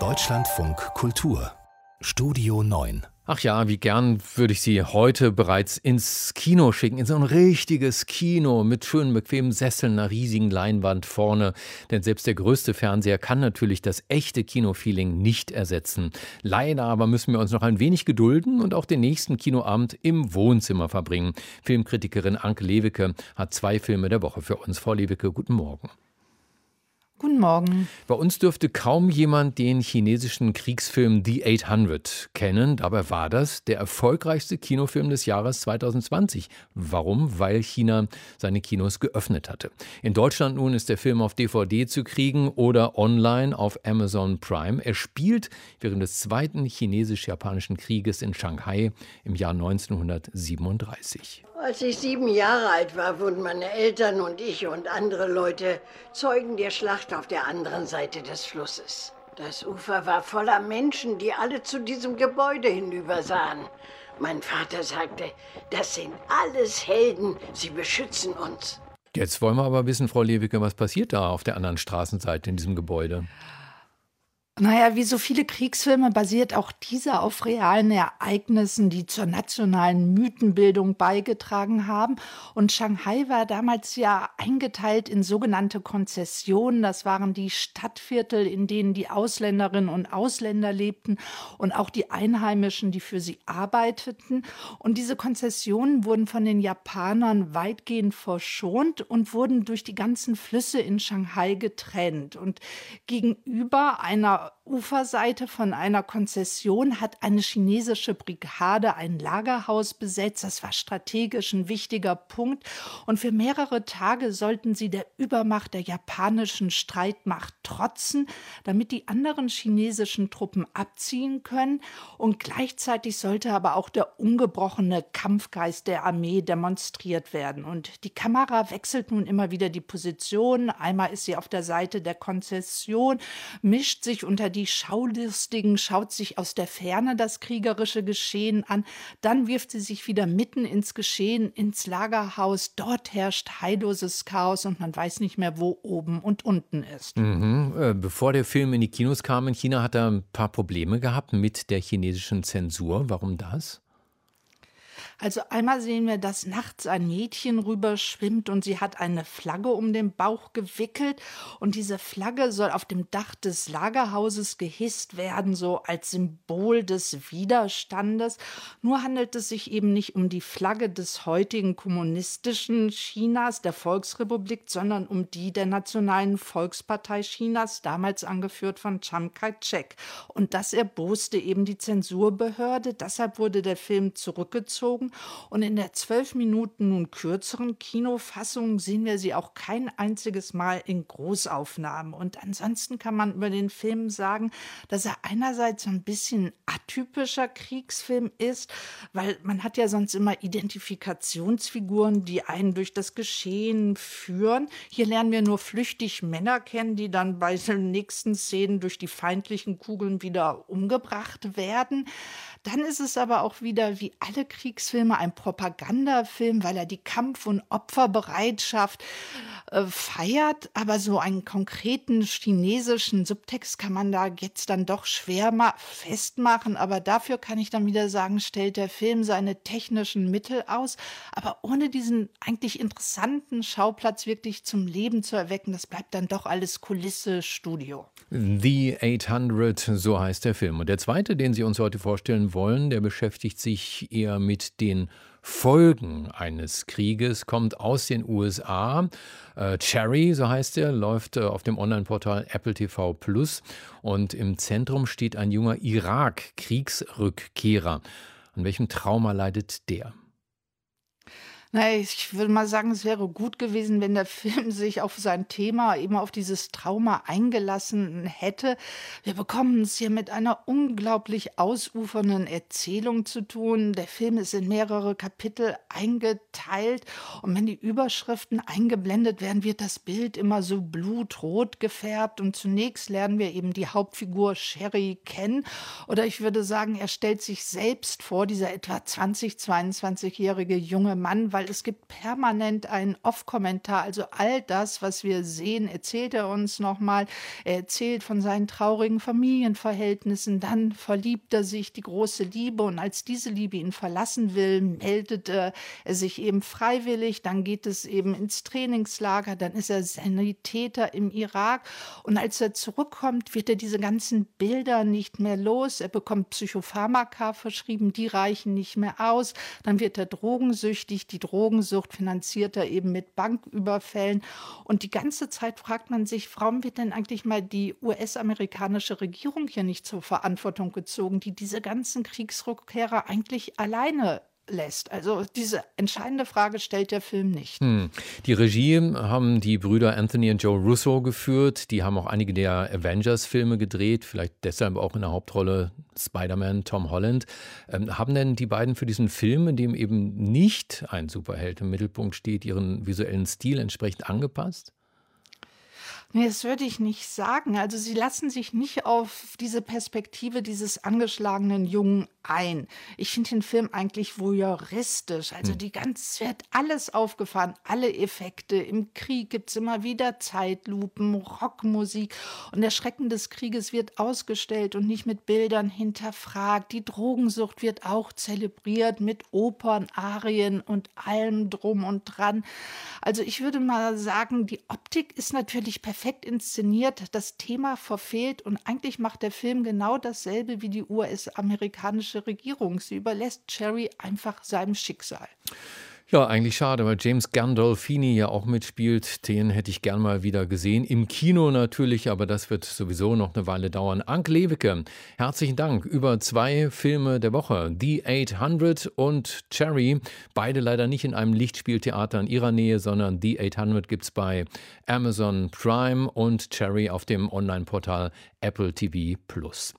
Deutschlandfunk Kultur Studio 9 Ach ja, wie gern würde ich Sie heute bereits ins Kino schicken, in so ein richtiges Kino mit schönen, bequemen Sesseln, einer riesigen Leinwand vorne. Denn selbst der größte Fernseher kann natürlich das echte Kinofeeling nicht ersetzen. Leider aber müssen wir uns noch ein wenig gedulden und auch den nächsten Kinoabend im Wohnzimmer verbringen. Filmkritikerin Anke Lewicke hat zwei Filme der Woche für uns. Frau Lewicke, guten Morgen. Guten Morgen. Bei uns dürfte kaum jemand den chinesischen Kriegsfilm The 800 kennen. Dabei war das der erfolgreichste Kinofilm des Jahres 2020. Warum? Weil China seine Kinos geöffnet hatte. In Deutschland nun ist der Film auf DVD zu kriegen oder online auf Amazon Prime. Er spielt während des zweiten chinesisch-japanischen Krieges in Shanghai im Jahr 1937. Als ich sieben Jahre alt war, wurden meine Eltern und ich und andere Leute Zeugen der Schlacht auf der anderen Seite des Flusses. Das Ufer war voller Menschen, die alle zu diesem Gebäude hinübersahen. Mein Vater sagte, das sind alles Helden, sie beschützen uns. Jetzt wollen wir aber wissen, Frau Lewicke, was passiert da auf der anderen Straßenseite in diesem Gebäude? Naja, wie so viele Kriegsfilme basiert auch dieser auf realen Ereignissen, die zur nationalen Mythenbildung beigetragen haben. Und Shanghai war damals ja eingeteilt in sogenannte Konzessionen. Das waren die Stadtviertel, in denen die Ausländerinnen und Ausländer lebten und auch die Einheimischen, die für sie arbeiteten. Und diese Konzessionen wurden von den Japanern weitgehend verschont und wurden durch die ganzen Flüsse in Shanghai getrennt. Und gegenüber einer Uferseite von einer Konzession hat eine chinesische Brigade ein Lagerhaus besetzt. Das war strategisch ein wichtiger Punkt. Und für mehrere Tage sollten sie der Übermacht der japanischen Streitmacht trotzen, damit die anderen chinesischen Truppen abziehen können. Und gleichzeitig sollte aber auch der ungebrochene Kampfgeist der Armee demonstriert werden. Und die Kamera wechselt nun immer wieder die Position. Einmal ist sie auf der Seite der Konzession, mischt sich unter die Schaulistigen, schaut sich aus der Ferne das kriegerische Geschehen an, dann wirft sie sich wieder mitten ins Geschehen, ins Lagerhaus. Dort herrscht heilloses Chaos und man weiß nicht mehr, wo oben und unten ist. Mhm. Äh, bevor der Film in die Kinos kam in China, hat er ein paar Probleme gehabt mit der chinesischen Zensur. Warum das? Also einmal sehen wir, dass nachts ein Mädchen rüberschwimmt und sie hat eine Flagge um den Bauch gewickelt und diese Flagge soll auf dem Dach des Lagerhauses gehisst werden, so als Symbol des Widerstandes. Nur handelt es sich eben nicht um die Flagge des heutigen kommunistischen Chinas, der Volksrepublik, sondern um die der Nationalen Volkspartei Chinas, damals angeführt von Chiang Kai-shek. Und das erboste eben die Zensurbehörde. Deshalb wurde der Film zurückgezogen gezogen und in der zwölf Minuten nun kürzeren Kinofassung sehen wir sie auch kein einziges Mal in Großaufnahmen. Und ansonsten kann man über den Film sagen, dass er einerseits ein bisschen atypischer Kriegsfilm ist, weil man hat ja sonst immer Identifikationsfiguren, die einen durch das Geschehen führen. Hier lernen wir nur flüchtig Männer kennen, die dann bei den nächsten Szenen durch die feindlichen Kugeln wieder umgebracht werden. Dann ist es aber auch wieder wie alle Kriegsfilme ein Propagandafilm, weil er die Kampf- und Opferbereitschaft äh, feiert, aber so einen konkreten chinesischen Subtext kann man da jetzt dann doch schwer festmachen, aber dafür kann ich dann wieder sagen, stellt der Film seine technischen Mittel aus, aber ohne diesen eigentlich interessanten Schauplatz wirklich zum Leben zu erwecken, das bleibt dann doch alles Kulisse, Studio. The 800, so heißt der Film. Und der zweite, den Sie uns heute vorstellen wollen, der beschäftigt sich eher mit den Folgen eines Krieges, kommt aus den USA. Äh, Cherry, so heißt er, läuft äh, auf dem Online-Portal Apple TV Plus. Und im Zentrum steht ein junger Irak-Kriegsrückkehrer. An welchem Trauma leidet der? Ich würde mal sagen, es wäre gut gewesen, wenn der Film sich auf sein Thema, eben auf dieses Trauma eingelassen hätte. Wir bekommen es hier mit einer unglaublich ausufernden Erzählung zu tun. Der Film ist in mehrere Kapitel eingeteilt und wenn die Überschriften eingeblendet werden, wird das Bild immer so blutrot gefärbt und zunächst lernen wir eben die Hauptfigur Sherry kennen oder ich würde sagen, er stellt sich selbst vor, dieser etwa 20, 22-jährige junge Mann, weil weil es gibt permanent einen Off-Kommentar. Also all das, was wir sehen, erzählt er uns nochmal. Er erzählt von seinen traurigen Familienverhältnissen. Dann verliebt er sich, die große Liebe. Und als diese Liebe ihn verlassen will, meldet er sich eben freiwillig. Dann geht es eben ins Trainingslager. Dann ist er Sanitäter im Irak. Und als er zurückkommt, wird er diese ganzen Bilder nicht mehr los. Er bekommt Psychopharmaka verschrieben. Die reichen nicht mehr aus. Dann wird er drogensüchtig. Die Drogensucht finanziert er eben mit Banküberfällen. Und die ganze Zeit fragt man sich, warum wird denn eigentlich mal die US-amerikanische Regierung hier nicht zur Verantwortung gezogen, die diese ganzen Kriegsrückkehrer eigentlich alleine lässt. Also diese entscheidende Frage stellt der Film nicht. Hm. Die Regie haben die Brüder Anthony und Joe Russo geführt. Die haben auch einige der Avengers-Filme gedreht, vielleicht deshalb auch in der Hauptrolle Spider-Man Tom Holland. Ähm, haben denn die beiden für diesen Film, in dem eben nicht ein Superheld im Mittelpunkt steht, ihren visuellen Stil entsprechend angepasst? Nee, das würde ich nicht sagen. Also sie lassen sich nicht auf diese Perspektive dieses angeschlagenen Jungen ein. Ich finde den Film eigentlich voyeuristisch. Also hm. die ganz, wird alles aufgefahren, alle Effekte. Im Krieg gibt es immer wieder Zeitlupen, Rockmusik und der Schrecken des Krieges wird ausgestellt und nicht mit Bildern hinterfragt. Die Drogensucht wird auch zelebriert mit Opern, Arien und allem drum und dran. Also ich würde mal sagen, die Optik ist natürlich perfekt inszeniert, das Thema verfehlt und eigentlich macht der Film genau dasselbe wie die US-amerikanische Regierung. Sie überlässt Cherry einfach seinem Schicksal. Ja, eigentlich schade, weil James Gandolfini ja auch mitspielt. Den hätte ich gern mal wieder gesehen. Im Kino natürlich, aber das wird sowieso noch eine Weile dauern. Ank Lewicke, herzlichen Dank. Über zwei Filme der Woche, The 800 und Cherry. Beide leider nicht in einem Lichtspieltheater in ihrer Nähe, sondern The 800 gibt es bei Amazon Prime und Cherry auf dem Online-Portal Apple TV Plus.